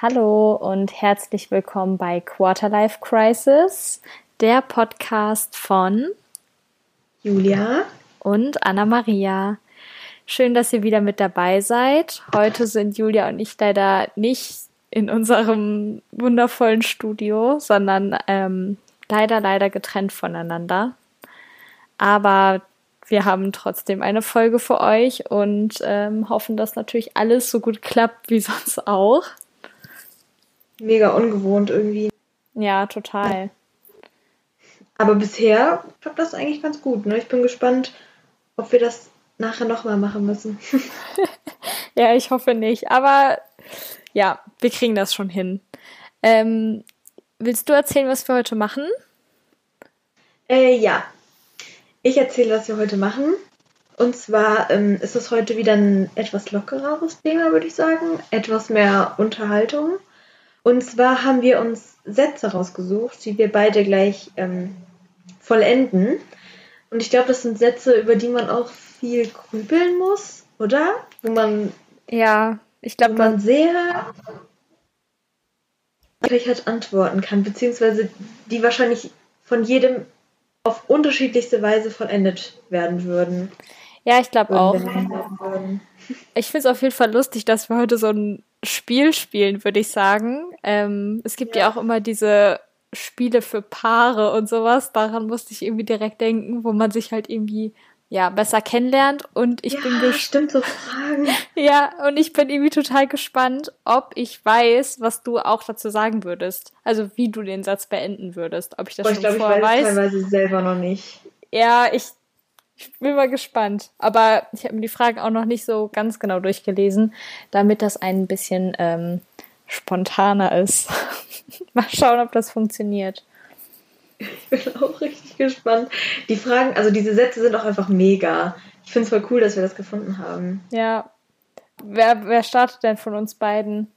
Hallo und herzlich willkommen bei Quarterlife Crisis, der Podcast von Julia und Anna Maria. Schön, dass ihr wieder mit dabei seid. Heute sind Julia und ich leider nicht in unserem wundervollen Studio, sondern ähm, leider, leider getrennt voneinander. Aber wir haben trotzdem eine Folge für euch und ähm, hoffen, dass natürlich alles so gut klappt wie sonst auch mega ungewohnt irgendwie. Ja, total. Aber bisher klappt das eigentlich ganz gut. Ne? Ich bin gespannt, ob wir das nachher nochmal machen müssen. ja, ich hoffe nicht. Aber ja, wir kriegen das schon hin. Ähm, willst du erzählen, was wir heute machen? Äh, ja. Ich erzähle, was wir heute machen. Und zwar ähm, ist es heute wieder ein etwas lockereres Thema, würde ich sagen. Etwas mehr Unterhaltung. Und zwar haben wir uns Sätze rausgesucht, die wir beide gleich ähm, vollenden. Und ich glaube, das sind Sätze, über die man auch viel grübeln muss, oder? Wo man. Ja, ich glaube, man sehr halt antworten kann, beziehungsweise die wahrscheinlich von jedem auf unterschiedlichste Weise vollendet werden würden. Ja, ich glaube auch. Ich finde es auf jeden Fall lustig, dass wir heute so ein Spiel spielen, würde ich sagen. Ähm, es gibt ja. ja auch immer diese Spiele für Paare und sowas. Daran musste ich irgendwie direkt denken, wo man sich halt irgendwie ja besser kennenlernt und ich ja, bin gespannt so Fragen. ja und ich bin irgendwie total gespannt, ob ich weiß, was du auch dazu sagen würdest. Also wie du den Satz beenden würdest, ob ich das Boah, schon ich glaub, vorher ich weiß. Ich teilweise selber noch nicht. Ja, ich ich bin mal gespannt. Aber ich habe mir die Fragen auch noch nicht so ganz genau durchgelesen, damit das ein bisschen ähm, spontaner ist. mal schauen, ob das funktioniert. Ich bin auch richtig gespannt. Die Fragen, also diese Sätze sind auch einfach mega. Ich finde es voll cool, dass wir das gefunden haben. Ja. Wer, wer startet denn von uns beiden?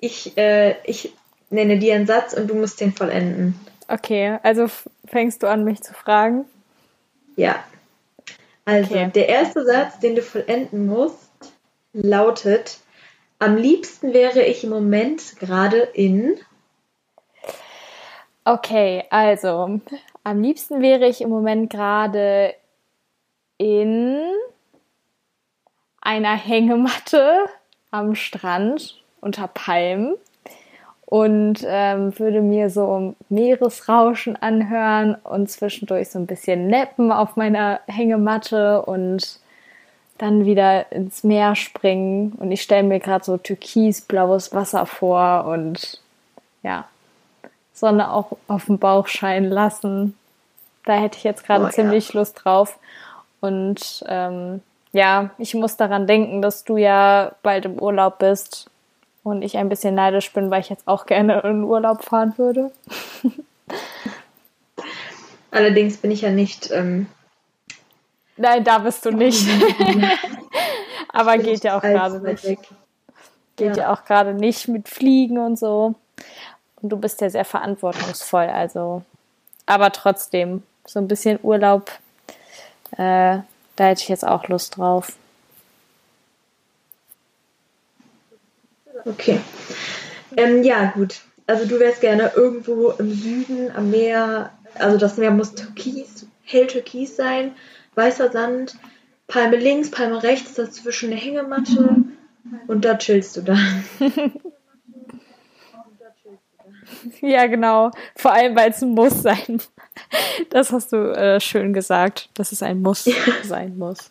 Ich, äh, ich nenne dir einen Satz und du musst den vollenden. Okay, also fängst du an, mich zu fragen? Ja. Also, okay. der erste Satz, den du vollenden musst, lautet: Am liebsten wäre ich im Moment gerade in. Okay, also, am liebsten wäre ich im Moment gerade in einer Hängematte am Strand unter Palmen und ähm, würde mir so Meeresrauschen anhören und zwischendurch so ein bisschen neppen auf meiner Hängematte und dann wieder ins Meer springen. Und ich stelle mir gerade so türkisblaues Wasser vor und ja, Sonne auch auf dem Bauch scheinen lassen. Da hätte ich jetzt gerade oh, ziemlich ja. Lust drauf. Und ähm, ja, ich muss daran denken, dass du ja bald im Urlaub bist und ich ein bisschen neidisch bin, weil ich jetzt auch gerne in Urlaub fahren würde. Allerdings bin ich ja nicht. Ähm, Nein, da bist du nicht. Aber geht ja auch gerade nicht. Weg. Geht ja. ja auch gerade nicht mit Fliegen und so. Und du bist ja sehr verantwortungsvoll, also. Aber trotzdem, so ein bisschen Urlaub, äh, da hätte ich jetzt auch Lust drauf. Okay. Ähm, ja, gut. Also du wärst gerne irgendwo im Süden am Meer. Also das Meer muss türkis, hell türkis sein, weißer Sand, Palme links, Palme rechts, dazwischen eine Hängematte und da chillst du dann. ja, genau. Vor allem, weil es ein Muss sein. Das hast du äh, schön gesagt, dass es ein Muss ja. sein muss.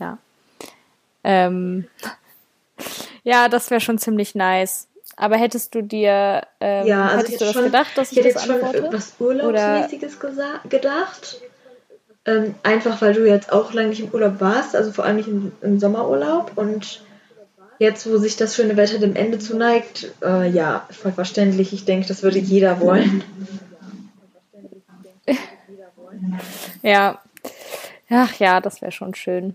Ja. Ähm, ja, das wäre schon ziemlich nice. Aber hättest du dir, ähm, ja, also hättest du das schon, gedacht, dass ich, ich das antworte? schon etwas Urlaubsmäßiges gedacht. Ähm, einfach, weil du jetzt auch lange nicht im Urlaub warst, also vor allem nicht im, im Sommerurlaub. Und jetzt, wo sich das schöne Wetter dem Ende zuneigt, äh, ja, voll verständlich. Ich denke, das würde jeder wollen. ja. Ach ja, das wäre schon schön.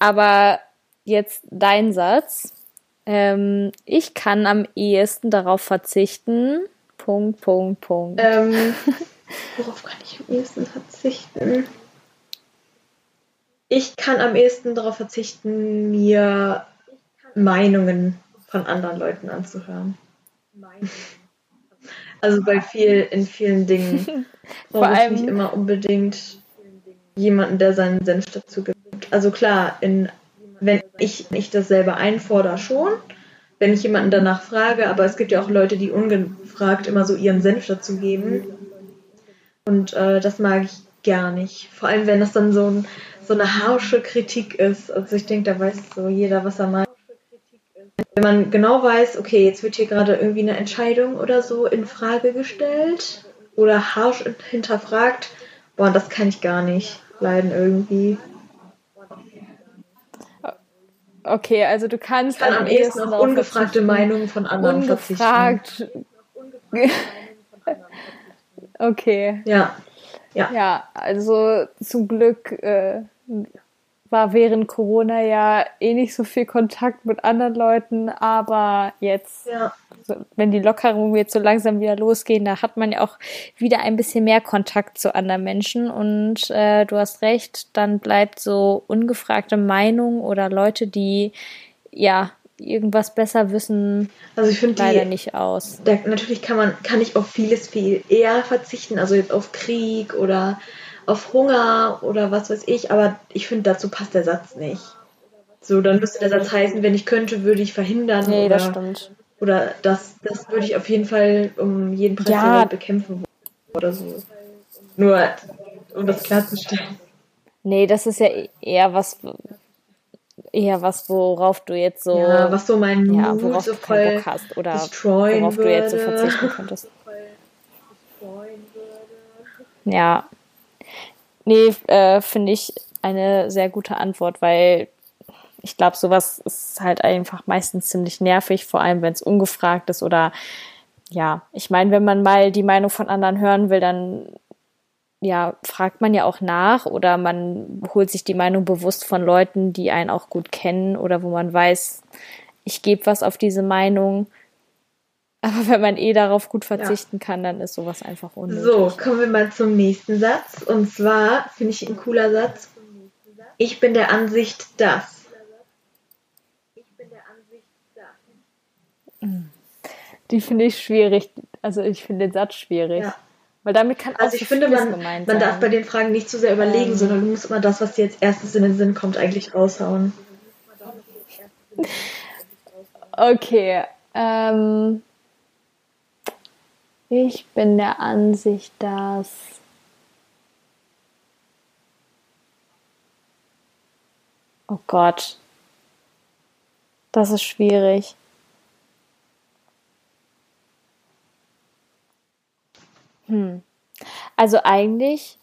Aber jetzt dein Satz. Ähm, ich kann am ehesten darauf verzichten. Punkt, Punkt, Punkt. Ähm, worauf kann ich am ehesten verzichten? Ich kann am ehesten darauf verzichten, mir Meinungen von anderen Leuten anzuhören. Also bei viel, in vielen Dingen brauche ich nicht immer unbedingt jemanden, der seinen Senf dazu gibt. Also klar, in, ich nicht das selber einfordere, schon, wenn ich jemanden danach frage, aber es gibt ja auch Leute, die ungefragt immer so ihren Senf dazu geben. Und äh, das mag ich gar nicht. Vor allem, wenn das dann so, ein, so eine harsche Kritik ist. Also ich denke, da weiß so jeder, was er meint. Wenn man genau weiß, okay, jetzt wird hier gerade irgendwie eine Entscheidung oder so in Frage gestellt oder harsch hinterfragt, boah, das kann ich gar nicht leiden irgendwie. Okay, also du kannst kann am ehesten auf ungefragte Meinungen von anderen ungefragt. verzichten. okay. Ja. Ja. ja, also zum Glück äh, war während Corona ja eh nicht so viel Kontakt mit anderen Leuten, aber jetzt, ja. wenn die Lockerungen jetzt so langsam wieder losgehen, da hat man ja auch wieder ein bisschen mehr Kontakt zu anderen Menschen und äh, du hast recht, dann bleibt so ungefragte Meinung oder Leute, die ja irgendwas besser wissen, also ich finde leider die, nicht aus. Da, natürlich kann man, kann ich auf vieles viel eher verzichten, also jetzt auf Krieg oder auf Hunger oder was weiß ich, aber ich finde, dazu passt der Satz nicht. So, dann müsste der Satz heißen, wenn ich könnte, würde ich verhindern. Nee, oder, das stimmt. Oder das, das würde ich auf jeden Fall um jeden Preis ja. bekämpfen oder so. Nur, um das klarzustellen. Nee, das ist ja eher was, eher was, worauf du jetzt so. Ja, was so mein ja, Mut worauf so du keinen Bock hast oder worauf würde. du jetzt so verzichten könntest. Ja. Nee, äh, finde ich eine sehr gute Antwort, weil ich glaube, sowas ist halt einfach meistens ziemlich nervig, vor allem wenn es ungefragt ist oder ja, ich meine, wenn man mal die Meinung von anderen hören will, dann ja, fragt man ja auch nach oder man holt sich die Meinung bewusst von Leuten, die einen auch gut kennen oder wo man weiß, ich gebe was auf diese Meinung. Aber wenn man eh darauf gut verzichten ja. kann, dann ist sowas einfach unnötig. So, kommen wir mal zum nächsten Satz. Und zwar finde ich ein cooler Satz. Ich bin der Ansicht, dass. Ich bin der Ansicht, dass. Die finde ich schwierig. Also ich finde den Satz schwierig. Ja. Weil damit kann auch Also ich finde, man, man darf bei den Fragen nicht zu sehr überlegen, ähm. sondern du musst immer das, was dir jetzt erstes in den Sinn kommt, eigentlich raushauen. Okay. Ähm, ich bin der Ansicht, dass Oh Gott. Das ist schwierig. Hm. Also eigentlich,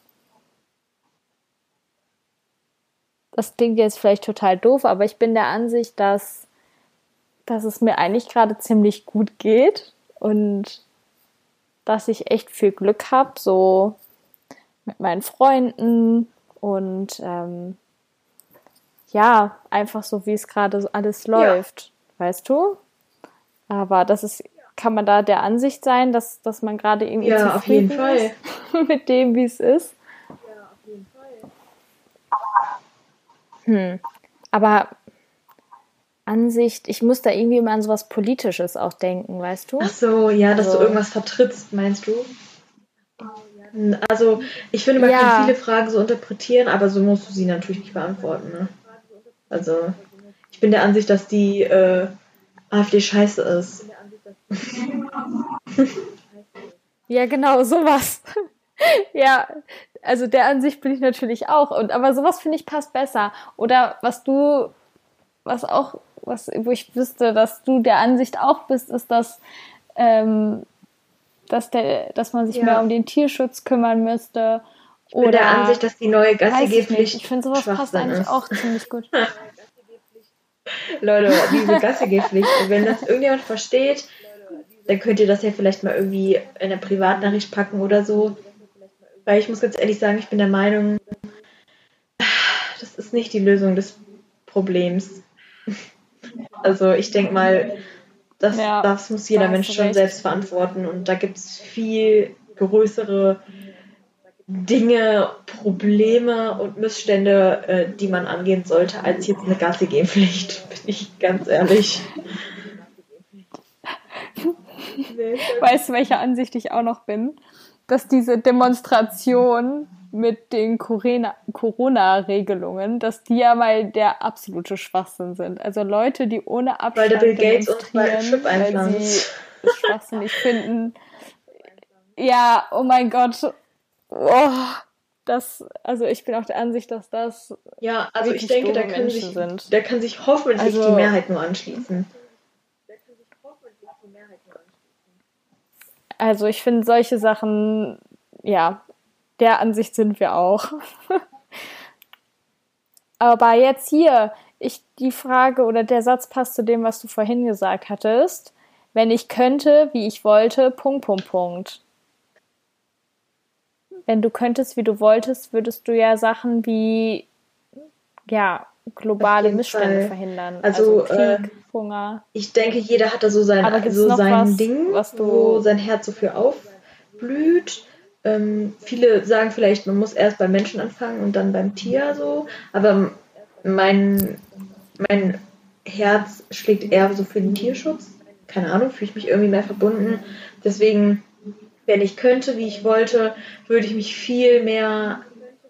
das klingt jetzt vielleicht total doof, aber ich bin der Ansicht, dass, dass es mir eigentlich gerade ziemlich gut geht und dass ich echt viel Glück habe, so mit meinen Freunden und ähm, ja, einfach so, wie es gerade so alles läuft, ja. weißt du? Aber das ist kann man da der Ansicht sein, dass, dass man gerade irgendwie ja, auf jeden Fall. mit dem, wie es ist? Ja, auf jeden Fall. Hm. Aber Ansicht, ich muss da irgendwie immer an sowas Politisches auch denken, weißt du? Ach so, ja, dass also, du irgendwas vertrittst, meinst du? Also, ich finde, man ja. kann viele Fragen so interpretieren, aber so musst du sie natürlich nicht beantworten. Ne? Also, ich bin der Ansicht, dass die äh, AfD scheiße ist. Ja, genau, sowas. ja, also der Ansicht bin ich natürlich auch. Und aber sowas finde ich passt besser. Oder was du, was auch, was, wo ich wüsste, dass du der Ansicht auch bist, ist, dass, ähm, dass der, dass man sich ja. mehr um den Tierschutz kümmern müsste. Ich bin oder der Ansicht, dass die neue Gassi-Pflicht. Ich, ich finde sowas passt eigentlich ist. auch ziemlich gut. Leute, diese Gassi-Pflicht, wenn das irgendjemand versteht, dann könnt ihr das ja vielleicht mal irgendwie in eine Privatnachricht packen oder so. Weil ich muss ganz ehrlich sagen, ich bin der Meinung, das ist nicht die Lösung des Problems. Also ich denke mal, das, ja, das muss jeder Mensch schon recht. selbst verantworten und da gibt es viel größere Dinge, Probleme und Missstände, äh, die man angehen sollte, als jetzt eine Gassi-Gehen-Pflicht, bin ich ganz ehrlich. Weißt du, welcher Ansicht ich auch noch bin? Dass diese Demonstration mit den Corona-Regelungen, dass die ja mal der absolute Schwachsinn sind. Also Leute, die ohne Abstand weil der Bill Gates demonstrieren, weil sie schwachsinnig finden. Ja, oh mein Gott. Oh, das, also ich bin auch der Ansicht, dass das ja, also ich denke, da kann, sich, da kann sich hoffentlich also, die Mehrheit nur anschließen. Also ich finde solche Sachen, ja, der Ansicht sind wir auch. Aber jetzt hier, ich die Frage oder der Satz passt zu dem, was du vorhin gesagt hattest. Wenn ich könnte, wie ich wollte, Punkt, Punkt, Punkt. Wenn du könntest, wie du wolltest, würdest du ja Sachen wie, ja, globale Missstände Fall. verhindern. Also, also Krieg, äh, Hunger. Ich denke, jeder hat da so sein, so sein was, Ding, was wo sein Herz so für aufblüht. Ähm, viele sagen vielleicht, man muss erst beim Menschen anfangen und dann beim Tier so, aber mein, mein Herz schlägt eher so für den Tierschutz. Keine Ahnung, fühle ich mich irgendwie mehr verbunden. Deswegen, wenn ich könnte, wie ich wollte, würde ich mich viel mehr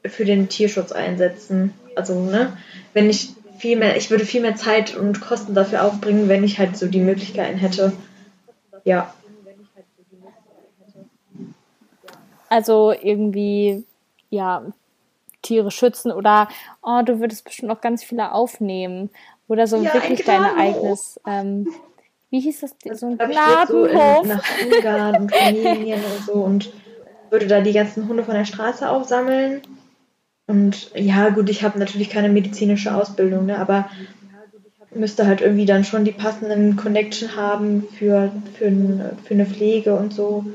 für den Tierschutz einsetzen. Also, ne, wenn ich viel mehr, ich würde viel mehr Zeit und Kosten dafür aufbringen, wenn ich halt so die Möglichkeiten hätte. Ja. Also irgendwie, ja, Tiere schützen oder oh, du würdest bestimmt auch ganz viele aufnehmen. Oder so ja, wirklich dein eigenes, ähm, wie hieß das, so ein Gnadenhof? So nach Ungarn und Rumänien und so und würde da die ganzen Hunde von der Straße aufsammeln. Und ja, gut, ich habe natürlich keine medizinische Ausbildung, ne, aber müsste halt irgendwie dann schon die passenden Connection haben für, für, für eine Pflege und so.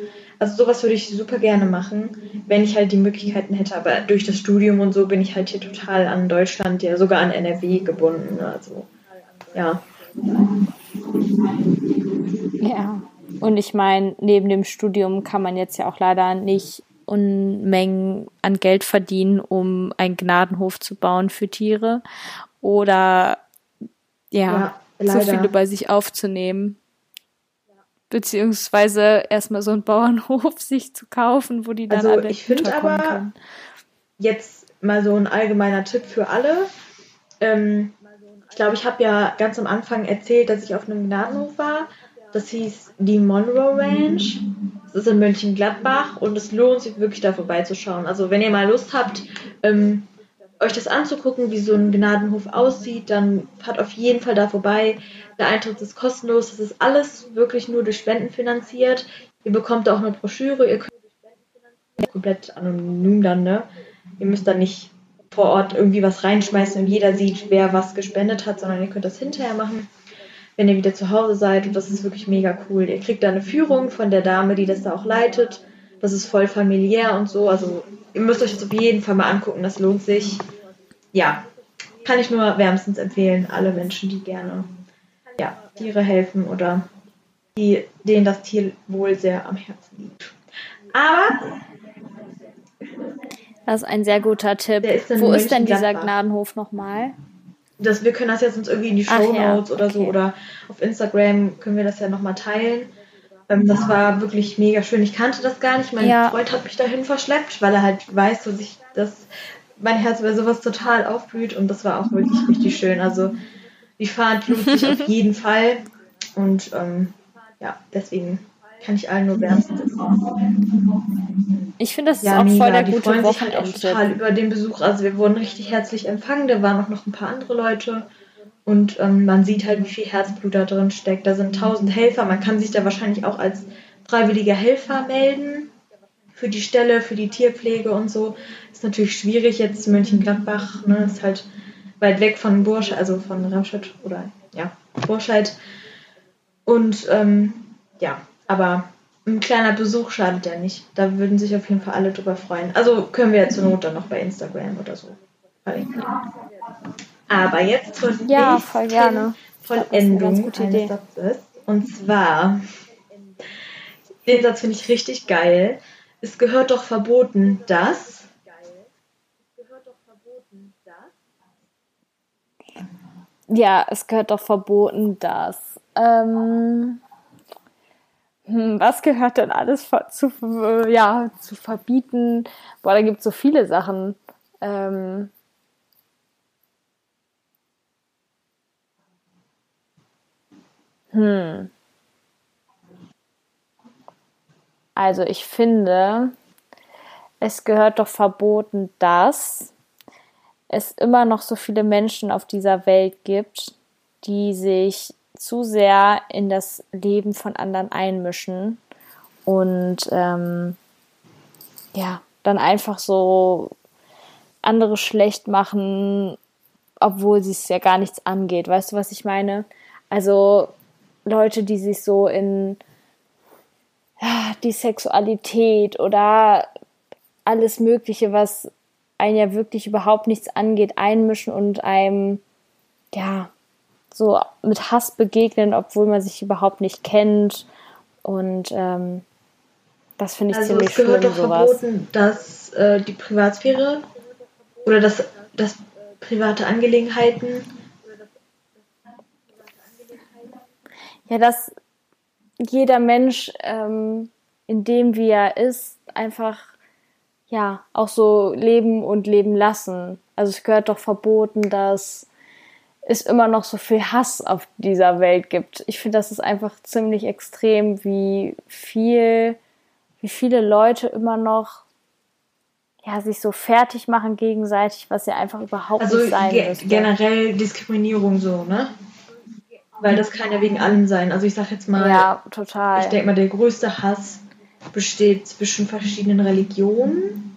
Also sowas würde ich super gerne machen, wenn ich halt die Möglichkeiten hätte. Aber durch das Studium und so bin ich halt hier total an Deutschland, ja sogar an NRW gebunden. Also ja. Ja. Und ich meine, neben dem Studium kann man jetzt ja auch leider nicht Unmengen an Geld verdienen, um einen Gnadenhof zu bauen für Tiere oder ja, ja so viele bei sich aufzunehmen beziehungsweise erstmal so einen Bauernhof sich zu kaufen, wo die dann also alle ich finde aber können. jetzt mal so ein allgemeiner Tipp für alle. Ähm, ich glaube, ich habe ja ganz am Anfang erzählt, dass ich auf einem Gnadenhof war. Das hieß die Monroe Ranch. Das ist in Mönchengladbach und es lohnt sich wirklich da vorbeizuschauen. Also wenn ihr mal Lust habt, ähm, euch das anzugucken, wie so ein Gnadenhof aussieht, dann fahrt auf jeden Fall da vorbei. Der Eintritt ist kostenlos. Das ist alles wirklich nur durch Spenden finanziert. Ihr bekommt auch eine Broschüre. Ihr könnt komplett anonym dann, ne? Ihr müsst dann nicht vor Ort irgendwie was reinschmeißen und jeder sieht, wer was gespendet hat, sondern ihr könnt das hinterher machen, wenn ihr wieder zu Hause seid. Und das ist wirklich mega cool. Ihr kriegt da eine Führung von der Dame, die das da auch leitet. Das ist voll familiär und so. Also ihr müsst euch das auf jeden Fall mal angucken, das lohnt sich. Ja, kann ich nur wärmstens empfehlen, alle Menschen, die gerne ja, Tiere helfen oder die, denen das Tierwohl sehr am Herzen liegt. Aber das ist ein sehr guter Tipp. Ist Wo ist denn dieser Gnadenhof nochmal? Das, wir können das jetzt uns irgendwie in die Show Notes ja, okay. oder so oder auf Instagram können wir das ja nochmal teilen. Ähm, das war wirklich mega schön. Ich kannte das gar nicht. Mein ja. Freund hat mich dahin verschleppt, weil er halt weiß, dass ich das mein Herz über sowas total aufblüht und das war auch wirklich richtig schön. Also die Fahrt lohnt sich auf jeden Fall und ähm, ja, deswegen kann ich allen nur wärmstens empfehlen. Ich finde, das ist ja, auch mega. voll der die gute freuen sich halt auch total über den Besuch. Also wir wurden richtig herzlich empfangen. Da waren auch noch ein paar andere Leute. Und ähm, man sieht halt, wie viel Herzblut da drin steckt. Da sind tausend Helfer. Man kann sich da wahrscheinlich auch als freiwilliger Helfer melden. Für die Stelle, für die Tierpflege und so. Ist natürlich schwierig jetzt. Mönchengladbach ne, ist halt weit weg von Bursch, also von Ramstadt oder ja, Burscheid. Und ähm, ja, aber ein kleiner Besuch schadet ja nicht. Da würden sich auf jeden Fall alle drüber freuen. Also können wir ja zur Not dann noch bei Instagram oder so verlinken. Aber jetzt zur ja, voll gerne. Vollendung eines Idee. Satzes. Und zwar, den Satz finde ich richtig geil. Es gehört doch verboten, dass. Ja, es gehört doch verboten, dass. Ähm, hm, was gehört denn alles zu, ja, zu verbieten? Boah, da gibt es so viele Sachen. Ähm, hm. Also ich finde, es gehört doch verboten, dass es immer noch so viele Menschen auf dieser Welt gibt, die sich zu sehr in das Leben von anderen einmischen und ähm, ja, dann einfach so andere schlecht machen, obwohl sie es ja gar nichts angeht. Weißt du, was ich meine? Also Leute, die sich so in ja, die Sexualität oder alles Mögliche, was einen ja wirklich überhaupt nichts angeht, einmischen und einem ja so mit Hass begegnen, obwohl man sich überhaupt nicht kennt. Und ähm, das finde ich also ziemlich schlimm. Also es gehört doch verboten, dass äh, die Privatsphäre oder dass, dass private Angelegenheiten ja, dass jeder Mensch, ähm, in dem wie er ist, einfach ja auch so leben und leben lassen. Also es gehört doch verboten, dass es immer noch so viel Hass auf dieser Welt gibt. Ich finde, das ist einfach ziemlich extrem, wie viel, wie viele Leute immer noch ja, sich so fertig machen gegenseitig, was ja einfach überhaupt also nicht sein ge müsste. generell Diskriminierung so, ne? Weil das kann ja wegen allem sein. Also ich sag jetzt mal, ja, total. Ich denke mal, der größte Hass besteht zwischen verschiedenen Religionen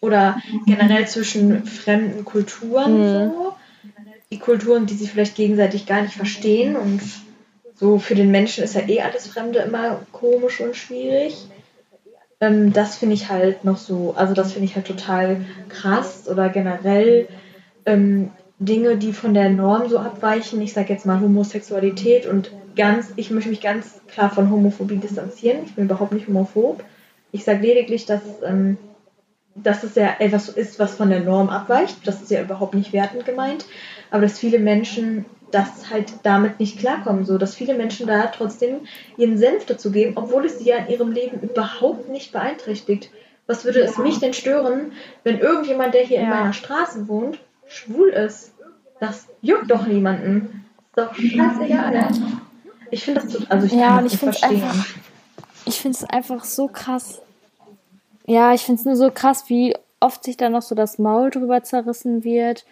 oder generell zwischen fremden Kulturen mhm. so die Kulturen, die sich vielleicht gegenseitig gar nicht verstehen und so für den Menschen ist ja eh alles Fremde immer komisch und schwierig. Ähm, das finde ich halt noch so, also das finde ich halt total krass oder generell ähm, Dinge, die von der Norm so abweichen. Ich sage jetzt mal Homosexualität und ganz, ich möchte mich ganz klar von Homophobie distanzieren. Ich bin überhaupt nicht homophob. Ich sage lediglich, dass, ähm, dass es ja etwas ist, was von der Norm abweicht. Das ist ja überhaupt nicht wertend gemeint aber dass viele Menschen das halt damit nicht klarkommen, so dass viele Menschen da trotzdem ihren Senf dazu geben, obwohl es sie ja in ihrem Leben überhaupt nicht beeinträchtigt. Was würde es mich denn stören, wenn irgendjemand, der hier ja. in meiner Straße wohnt, schwul ist? Das juckt doch niemanden. Ist doch scheißegal. Ich finde das so, also ich ja, kann das nicht verstehen. Einfach, ich finde es einfach so krass. Ja, ich finde es nur so krass, wie oft sich da noch so das Maul drüber zerrissen wird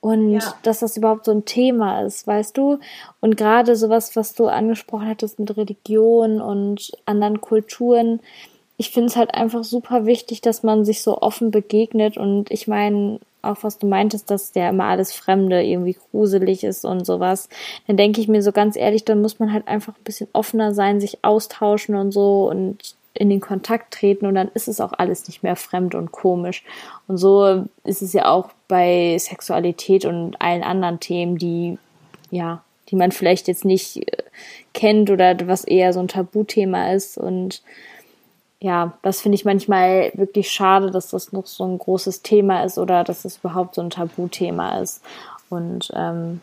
und ja. dass das überhaupt so ein Thema ist, weißt du? Und gerade sowas, was du angesprochen hattest mit Religion und anderen Kulturen, ich finde es halt einfach super wichtig, dass man sich so offen begegnet und ich meine, auch was du meintest, dass der immer alles Fremde irgendwie gruselig ist und sowas, dann denke ich mir so ganz ehrlich, dann muss man halt einfach ein bisschen offener sein, sich austauschen und so und in den Kontakt treten und dann ist es auch alles nicht mehr fremd und komisch. Und so ist es ja auch bei Sexualität und allen anderen Themen, die, ja, die man vielleicht jetzt nicht äh, kennt oder was eher so ein Tabuthema ist. Und ja, das finde ich manchmal wirklich schade, dass das noch so ein großes Thema ist oder dass es überhaupt so ein Tabuthema ist. Und ähm,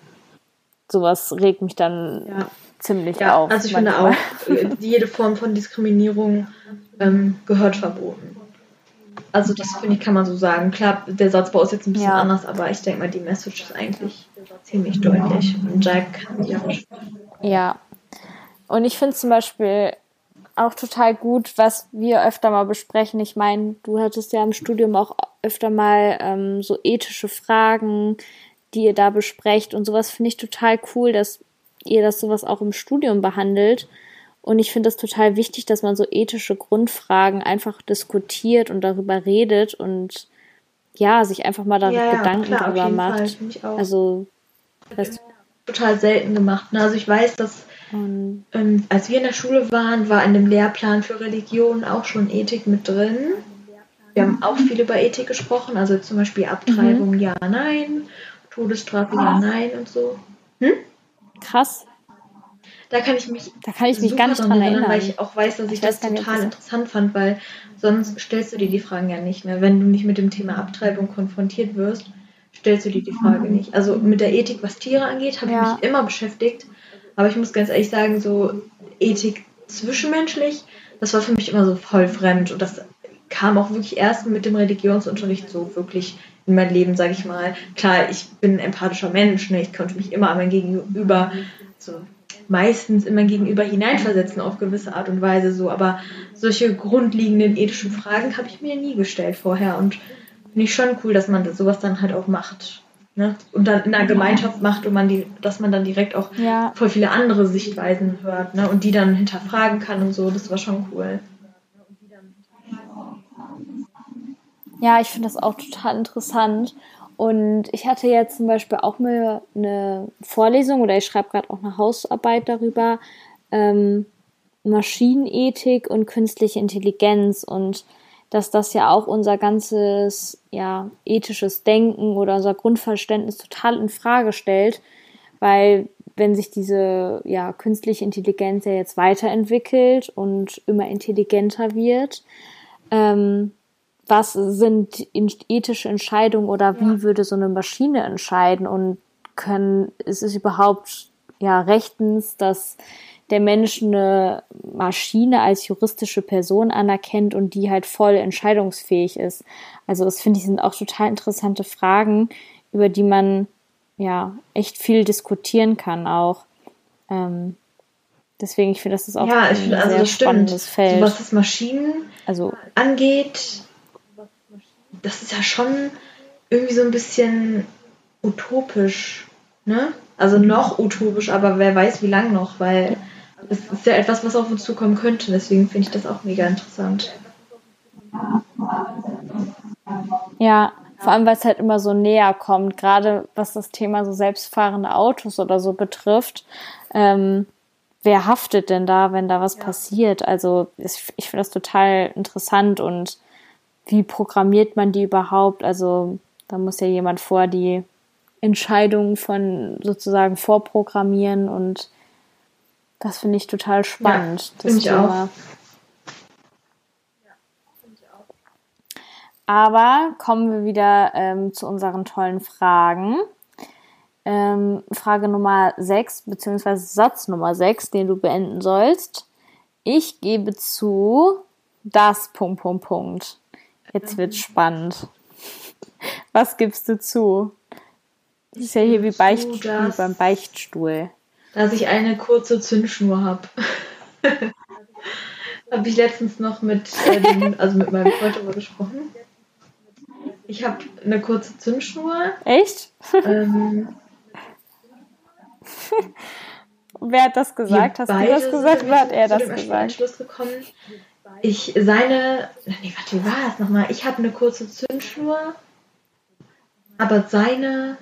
sowas regt mich dann ja. ziemlich ja, auf. Also ich manchmal. finde auch, jede Form von Diskriminierung ähm, gehört verboten. Also das finde ich, kann man so sagen. Klar, der Satzbau ist jetzt ein bisschen ja. anders, aber ich denke mal, die Message ist eigentlich ziemlich deutlich. Und Jack, ja. Ja. Und ich finde zum Beispiel auch total gut, was wir öfter mal besprechen. Ich meine, du hattest ja im Studium auch öfter mal ähm, so ethische Fragen, die ihr da besprecht und sowas finde ich total cool, dass ihr das sowas auch im Studium behandelt und ich finde es total wichtig, dass man so ethische Grundfragen einfach diskutiert und darüber redet und ja, sich einfach mal da ja, Gedanken klar, darüber macht. Fall, also das total selten gemacht. Also ich weiß, dass ähm, als wir in der Schule waren, war in dem Lehrplan für Religion auch schon Ethik mit drin. Wir haben auch viel über Ethik gesprochen, also zum Beispiel Abtreibung, mhm. ja, nein, Todesstrafe, ja, nein und so. Hm? Krass. Da kann ich mich, da kann ich mich gar nicht dran erinnern, weil ich auch weiß, dass ich, ich das total interessant fand, weil sonst stellst du dir die Fragen ja nicht mehr. Wenn du nicht mit dem Thema Abtreibung konfrontiert wirst, stellst du dir die Frage nicht. Also mit der Ethik, was Tiere angeht, habe ja. ich mich immer beschäftigt. Aber ich muss ganz ehrlich sagen, so Ethik zwischenmenschlich, das war für mich immer so voll fremd und das kam auch wirklich erst mit dem Religionsunterricht so wirklich in mein Leben, sage ich mal. Klar, ich bin ein empathischer Mensch, ne? ich konnte mich immer an mein Gegenüber, so meistens in mein Gegenüber hineinversetzen auf gewisse Art und Weise so, aber solche grundlegenden ethischen Fragen habe ich mir nie gestellt vorher und finde ich schon cool, dass man sowas dann halt auch macht. Ne? Und dann in einer Gemeinschaft macht und man die, dass man dann direkt auch ja. voll viele andere Sichtweisen hört, ne? Und die dann hinterfragen kann und so, das war schon cool. Ja, ich finde das auch total interessant. Und ich hatte jetzt zum Beispiel auch mal eine Vorlesung oder ich schreibe gerade auch eine Hausarbeit darüber, ähm, Maschinenethik und künstliche Intelligenz und dass das ja auch unser ganzes ja, ethisches Denken oder unser Grundverständnis total in Frage stellt, weil wenn sich diese ja, künstliche Intelligenz ja jetzt weiterentwickelt und immer intelligenter wird, ähm, was sind ethische Entscheidungen oder wie würde so eine Maschine entscheiden? Und können, ist es überhaupt ja rechtens, dass der Mensch eine Maschine als juristische Person anerkennt und die halt voll entscheidungsfähig ist. Also das finde ich sind auch total interessante Fragen, über die man ja echt viel diskutieren kann auch. Ähm, deswegen, ich finde, das ist auch ja, ich ein find, also sehr spannendes stimmt. Feld. So, was das Maschinen also, angeht, das ist ja schon irgendwie so ein bisschen utopisch, ne? Also noch utopisch, aber wer weiß, wie lang noch, weil das ist ja etwas, was auf uns zukommen könnte. Deswegen finde ich das auch mega interessant. Ja, vor allem, weil es halt immer so näher kommt, gerade was das Thema so selbstfahrende Autos oder so betrifft. Ähm, wer haftet denn da, wenn da was ja. passiert? Also ich, ich finde das total interessant und wie programmiert man die überhaupt? Also da muss ja jemand vor die Entscheidungen von sozusagen vorprogrammieren und das finde ich total spannend. Ja, das Thema. Aber kommen wir wieder ähm, zu unseren tollen Fragen. Ähm, Frage Nummer 6, beziehungsweise Satz Nummer 6, den du beenden sollst. Ich gebe zu, das Punkt, Punkt, Punkt. Jetzt wird spannend. Was gibst du zu? Das ist ja hier wie, Beicht, wie beim Beichtstuhl. Dass ich eine kurze Zündschnur habe. habe ich letztens noch mit, äh, dem, also mit meinem Freund darüber gesprochen. Ich habe eine kurze Zündschnur. Echt? Ähm, Wer hat das gesagt? Hast du das gesagt oder hat er das gesagt? gekommen, ich seine, nee, warte, wie war das nochmal? Ich habe eine kurze Zündschnur, aber seine,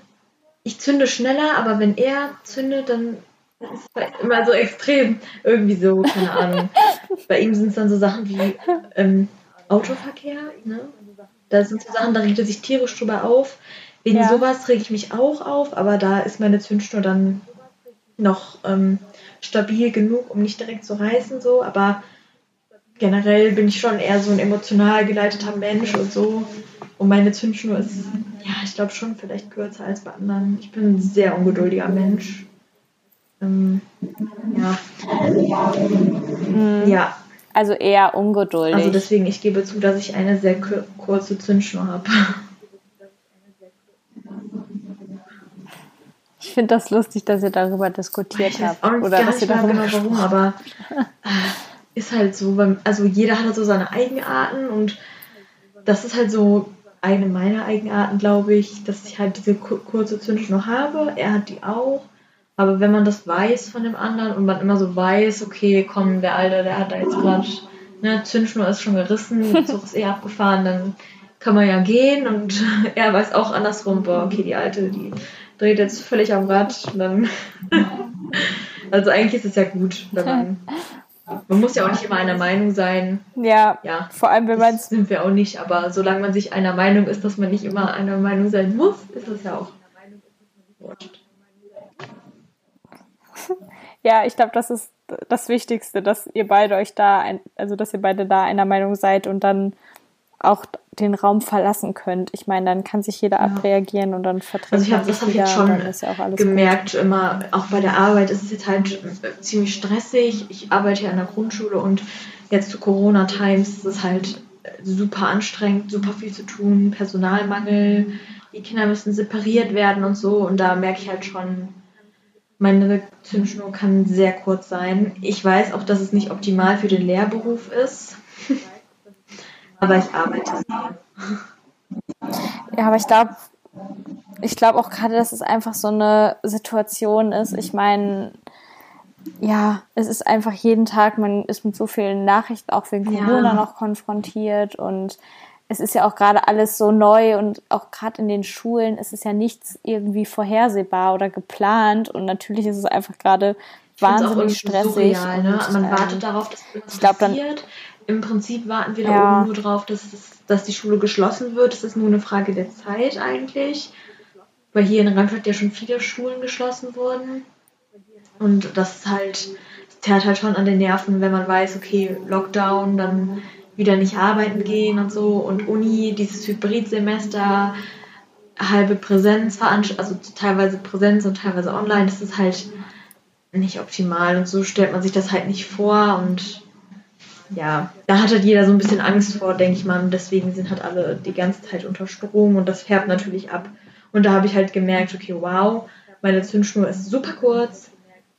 ich zünde schneller, aber wenn er zündet, dann ist es immer so extrem. Irgendwie so, keine Ahnung. Bei ihm sind es dann so Sachen wie ähm, Autoverkehr, ne? Da sind so Sachen, da regt er sich tierisch drüber auf. Wegen ja. sowas rege ich mich auch auf, aber da ist meine Zündschnur dann noch ähm, stabil genug, um nicht direkt zu reißen, so. Aber generell bin ich schon eher so ein emotional geleiteter Mensch und so. Und meine Zündschnur ist, ja, ich glaube schon vielleicht kürzer als bei anderen. Ich bin ein sehr ungeduldiger Mensch. Ähm, ja. Mhm. Ja. Also eher ungeduldig. Also deswegen, ich gebe zu, dass ich eine sehr kurze Zündschnur habe. Ich finde das lustig, dass ihr darüber diskutiert ich habt. Oder dass ihr darüber genau warum, aber äh, ist halt so, also jeder hat halt so seine Eigenarten und das ist halt so eine meiner Eigenarten, glaube ich, dass ich halt diese kurze Zündschnur habe. Er hat die auch. Aber wenn man das weiß von dem anderen und man immer so weiß, okay, komm, der Alte, der hat da jetzt gerade, ne, Zündschnur ist schon gerissen, der Zug ist eh abgefahren, dann kann man ja gehen und er weiß auch andersrum, boah, okay, die Alte, die dreht jetzt völlig am Rad. Und dann also eigentlich ist es ja gut, wenn man man muss ja auch nicht immer einer Meinung sein. Ja, ja vor allem wenn man sind wir auch nicht, aber solange man sich einer Meinung ist, dass man nicht immer einer Meinung sein muss, ist es ja auch wurscht. Ja, ich glaube, das ist das Wichtigste, dass ihr beide euch da, ein, also dass ihr beide da einer Meinung seid und dann auch den Raum verlassen könnt. Ich meine, dann kann sich jeder ja. abreagieren und dann vertritt also ich hab, das habe ich jetzt schon ja gemerkt, gut. immer auch bei der Arbeit ist es jetzt halt ziemlich stressig. Ich arbeite ja an der Grundschule und jetzt zu Corona-Times ist es halt super anstrengend, super viel zu tun, Personalmangel, die Kinder müssen separiert werden und so und da merke ich halt schon, meine Zündschnur kann sehr kurz sein. Ich weiß auch, dass es nicht optimal für den Lehrberuf ist. aber ich arbeite. Ja, aber ich glaube, ich glaube auch gerade, dass es einfach so eine Situation ist. Ich meine, ja, es ist einfach jeden Tag, man ist mit so vielen Nachrichten auch wegen Corona ja. noch konfrontiert und es ist ja auch gerade alles so neu und auch gerade in den Schulen ist es ja nichts irgendwie vorhersehbar oder geplant und natürlich ist es einfach gerade wahnsinnig stressig. Surreal, ne? und, Man ähm, wartet darauf, dass es passiert. Dann, Im Prinzip warten wir da ja. oben nur drauf, dass, es, dass die Schule geschlossen wird. Es ist nur eine Frage der Zeit eigentlich, weil hier in Rheinfeld ja schon viele Schulen geschlossen wurden. Und das ist halt, das zerrt halt schon an den Nerven, wenn man weiß, okay, Lockdown, dann wieder nicht arbeiten gehen und so. Und Uni, dieses Hybridsemester, halbe Präsenz, also teilweise Präsenz und teilweise online, das ist halt nicht optimal. Und so stellt man sich das halt nicht vor. Und ja, da hat halt jeder so ein bisschen Angst vor, denke ich mal, und deswegen sind halt alle die ganze Zeit unter Strom. Und das färbt natürlich ab. Und da habe ich halt gemerkt, okay, wow, meine Zündschnur ist super kurz,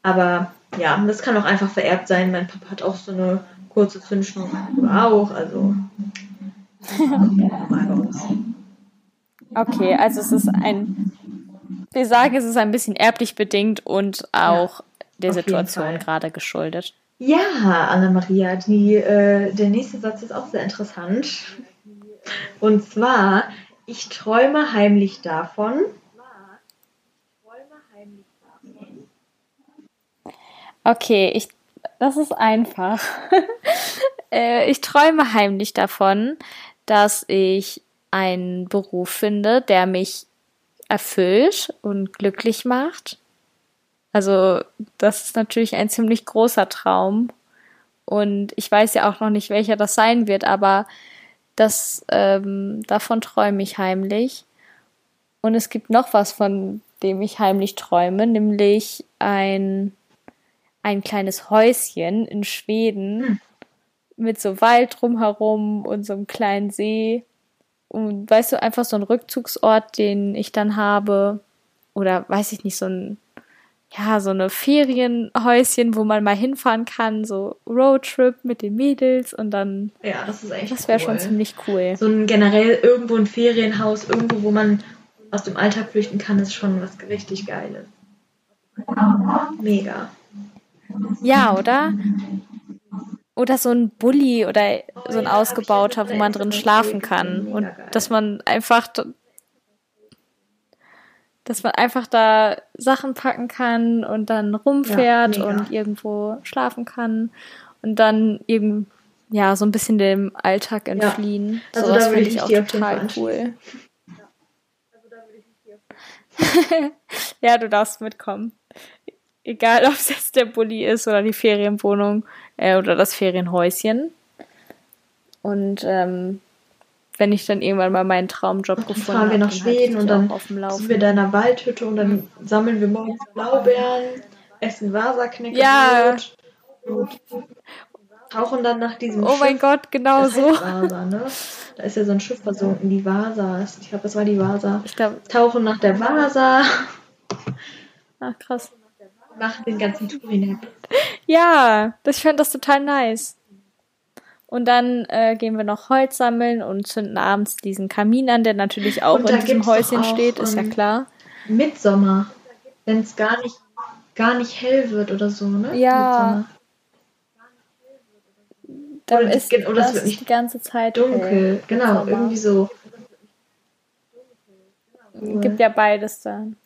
aber ja, das kann auch einfach vererbt sein. Mein Papa hat auch so eine kurze Zündschnur auch, also. okay, also es ist ein, wir sagen, es ist ein bisschen erblich bedingt und auch ja, der Situation gerade geschuldet. Ja, Anna-Maria, äh, der nächste Satz ist auch sehr interessant. Und zwar, ich träume heimlich davon, Okay, ich, das ist einfach. Äh, ich träume heimlich davon, dass ich einen Beruf finde, der mich erfüllt und glücklich macht. Also, das ist natürlich ein ziemlich großer Traum. Und ich weiß ja auch noch nicht, welcher das sein wird, aber das, ähm, davon träume ich heimlich. Und es gibt noch was, von dem ich heimlich träume, nämlich ein ein kleines Häuschen in Schweden hm. mit so Wald drumherum und so einem kleinen See. Und weißt du, einfach so ein Rückzugsort, den ich dann habe. Oder weiß ich nicht, so ein, ja, so eine Ferienhäuschen, wo man mal hinfahren kann, so Roadtrip mit den Mädels und dann. Ja, das ist echt Das wäre cool. schon ziemlich cool. So ein generell irgendwo ein Ferienhaus, irgendwo, wo man aus dem Alltag flüchten kann, ist schon was richtig Geiles. Mega. Ja, oder? Oder so ein Bulli oder so ein ausgebauter, wo man drin schlafen kann. Und dass man einfach, dass man einfach da Sachen packen kann und dann rumfährt ja, und irgendwo schlafen kann und dann eben, ja, so ein bisschen dem Alltag entfliehen. Ja. Also so, das finde ich auch total cool. ja, du darfst mitkommen egal ob es jetzt der Bulli ist oder die Ferienwohnung äh, oder das Ferienhäuschen. Und ähm, wenn ich dann irgendwann mal meinen Traumjob und gefunden habe, fahren wir nach Schweden und dann sind wir da in einer Waldhütte und dann sammeln wir morgens Blaubeeren, essen Wasaknäcke ja. und tauchen dann nach diesem Oh Schiff. mein Gott, genau das so. Vasa, ne? Da ist ja so ein Schiff versunken, die Vasa. Ich glaube, das war die Vasa. Ich glaub, tauchen nach der Vasa. Ach, krass machen den ganzen Touring. Ja, das, ich fand das total nice. Und dann äh, gehen wir noch Holz sammeln und zünden abends diesen Kamin an, der natürlich auch in diesem Häuschen steht, ist ja ähm, klar. Mitsommer, wenn es gar nicht, gar nicht hell wird oder so, ne? Ja. Dann oder ist, oder das es wird nicht die ganze Zeit dunkel. Hell. Genau, Sommer. irgendwie so. Gibt ja beides dann.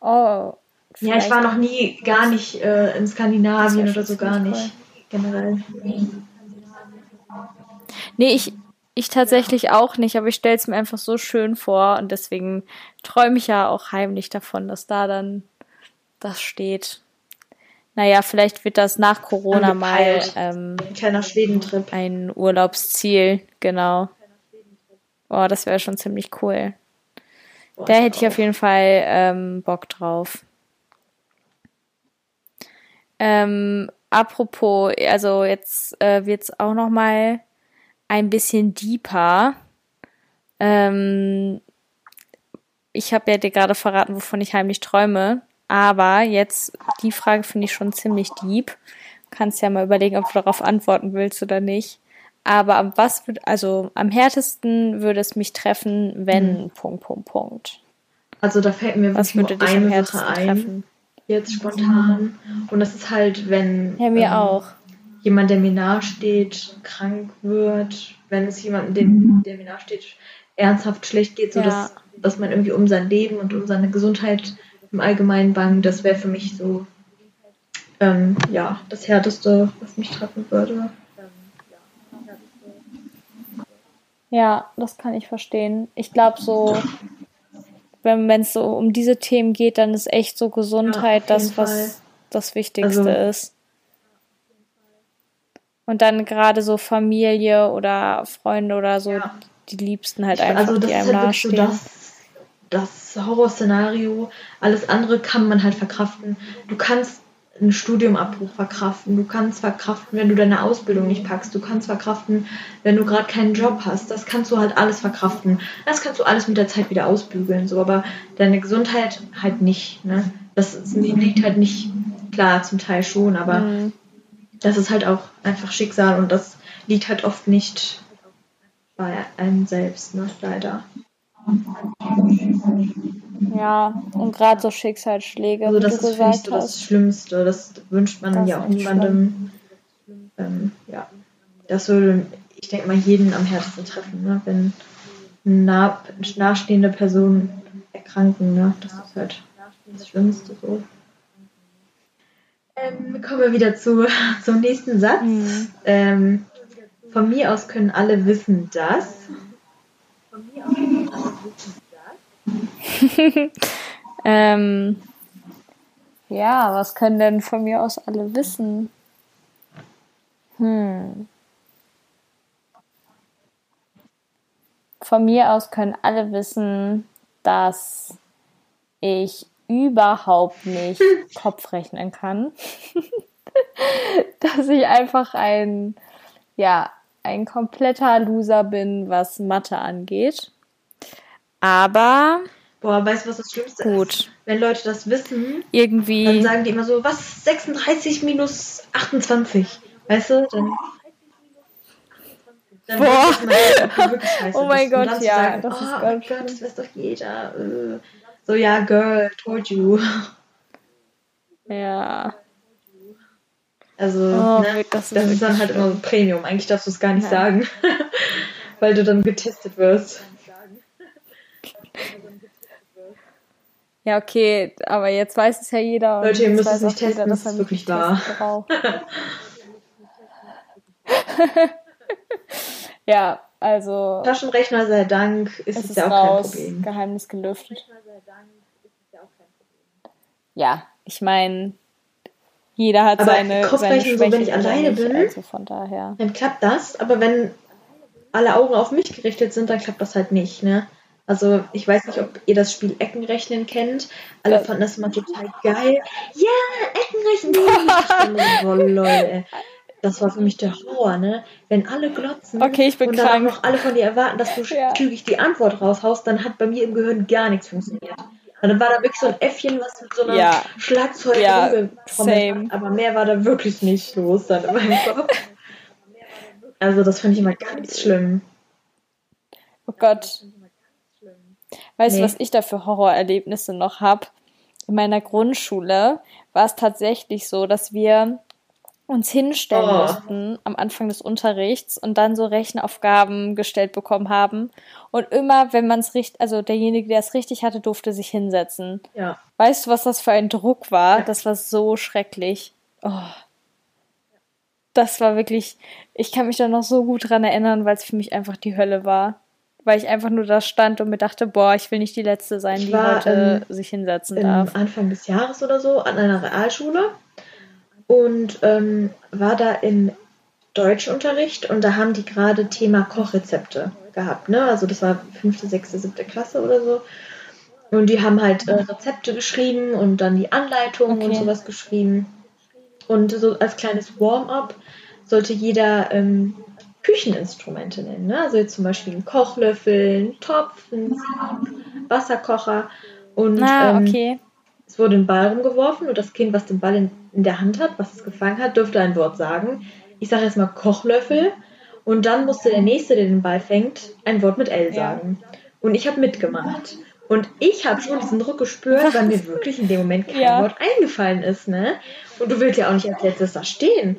Oh, ja, ich war noch nie gar nicht äh, in Skandinavien oder so gar nicht. Generell. Nee, ich, ich tatsächlich auch nicht, aber ich stelle es mir einfach so schön vor und deswegen träume ich ja auch heimlich davon, dass da dann das steht. Naja, vielleicht wird das nach Corona mal ähm, ein Urlaubsziel, genau. Oh, das wäre schon ziemlich cool. Boah, da hätte ich auf jeden Fall ähm, Bock drauf. Ähm, apropos, also jetzt äh, wird es auch noch mal ein bisschen deeper. Ähm, ich habe ja dir gerade verraten, wovon ich heimlich träume. Aber jetzt, die Frage finde ich schon ziemlich deep. Kannst ja mal überlegen, ob du darauf antworten willst oder nicht. Aber am was wird, also am härtesten würde es mich treffen, wenn, hm. Punkt, Punkt, Punkt. Also da fällt mir was würde dich eine am Sache ein. Treffen? Jetzt spontan. Und das ist halt, wenn. Ja, mir ähm, auch. Jemand, der mir nahesteht, krank wird, wenn es jemandem, der mir nahesteht, ernsthaft schlecht geht, so ja. dass, dass man irgendwie um sein Leben und um seine Gesundheit im Allgemeinen bangt, das wäre für mich so ähm, ja, das Härteste, was mich treffen würde. Ja, das kann ich verstehen. Ich glaube so, wenn es so um diese Themen geht, dann ist echt so Gesundheit ja, das, was Fall. das Wichtigste also, ist. Und dann gerade so Familie oder Freunde oder so, ja. die Liebsten halt einfach, also die einem halt nahestehen. So das, das Horrorszenario, alles andere kann man halt verkraften. Du kannst einen Studiumabbruch verkraften. Du kannst verkraften, wenn du deine Ausbildung nicht packst. Du kannst verkraften, wenn du gerade keinen Job hast. Das kannst du halt alles verkraften. Das kannst du alles mit der Zeit wieder ausbügeln. So, aber deine Gesundheit halt nicht. Ne? Das liegt halt nicht, klar, zum Teil schon, aber mhm. das ist halt auch einfach Schicksal und das liegt halt oft nicht bei einem selbst, ne? leider. Ja, und gerade so Schicksalsschläge. Also das ist für mich so das Schlimmste. Das wünscht man das ja auch niemandem. Ähm, ja, das würde, ich denke mal, jeden am Herzen treffen, ne? wenn nah, nahestehende Personen erkranken. Ne? Das ist halt das Schlimmste so. Ähm, kommen wir wieder zu, zum nächsten Satz. Mhm. Ähm, von mir aus können alle wissen, dass. Von mir aus ähm, ja, was können denn von mir aus alle wissen? Hm. Von mir aus können alle wissen, dass ich überhaupt nicht Kopf rechnen kann. dass ich einfach ein, ja, ein kompletter Loser bin, was Mathe angeht. Aber. Boah, weißt du, was das Schlimmste gut. ist? Wenn Leute das wissen, irgendwie. Dann sagen die immer so, was 36 minus 28? Weißt du? Dann. dann Boah. Man, oh mein Gott, ja. Sagen, das oh, oh mein Gott, das weiß doch jeder. Äh. So, ja, Girl, told you. Ja. Also, oh, ne, das, ist, das ist dann halt immer so Premium. Eigentlich darfst du es gar nicht ja. sagen, weil du dann getestet wirst. Ja, okay, aber jetzt weiß es ja jeder. Leute, ihr müsst es nicht testen, jeder, das ist wirklich wahr. ja, also. Taschenrechner sei Dank ist es, ist ja auch raus, kein Problem. Geheimnis gelüftet. Ja, ich meine, jeder hat aber seine, seine Schwächen. So, wenn ich alleine bin, also von daher. dann klappt das, aber wenn alle Augen auf mich gerichtet sind, dann klappt das halt nicht, ne? Also ich weiß nicht, ob ihr das Spiel Eckenrechnen kennt. Alle fanden das immer total geil. Ja, Eckenrechnen! lol, Das war für mich der Horror, ne? Wenn alle glotzen okay, ich bin und krank. dann auch noch alle von dir erwarten, dass du ja. zügig die Antwort raushaust, dann hat bei mir im Gehirn gar nichts funktioniert. Und dann war da wirklich so ein Äffchen, was mit so einer ja. Schlagzeug ja, hat, aber mehr war da wirklich nicht los dann in meinem Kopf. Also das fand ich immer ganz schlimm. Oh Gott. Weißt du, nee. was ich da für Horrorerlebnisse noch habe? In meiner Grundschule war es tatsächlich so, dass wir uns hinstellen oh. mussten am Anfang des Unterrichts und dann so Rechenaufgaben gestellt bekommen haben. Und immer, wenn man es richtig, also derjenige, der es richtig hatte, durfte sich hinsetzen. Ja. Weißt du, was das für ein Druck war? Ja. Das war so schrecklich. Oh. Das war wirklich, ich kann mich da noch so gut dran erinnern, weil es für mich einfach die Hölle war weil ich einfach nur da stand und mir dachte, boah, ich will nicht die Letzte sein, ich die war, heute ähm, sich hinsetzen darf. Anfang des Jahres oder so an einer Realschule und ähm, war da in Deutschunterricht und da haben die gerade Thema Kochrezepte gehabt. Ne? Also das war fünfte, sechste, siebte Klasse oder so. Und die haben halt äh, Rezepte geschrieben und dann die Anleitungen okay. und sowas geschrieben. Und so als kleines Warm-up sollte jeder ähm, Kücheninstrumente nennen. Ne? Also jetzt zum Beispiel einen Kochlöffel, einen Topf, einen Wasserkocher. Und ah, okay. ähm, es wurde ein Ball rumgeworfen und das Kind, was den Ball in, in der Hand hat, was es gefangen hat, dürfte ein Wort sagen. Ich sage jetzt mal Kochlöffel und dann musste der Nächste, der den Ball fängt, ein Wort mit L sagen. Ja. Und ich habe mitgemacht. Und ich habe schon diesen Druck gespürt, weil mir wirklich in dem Moment kein ja. Wort eingefallen ist, ne? Und du willst ja auch nicht als letztes da stehen.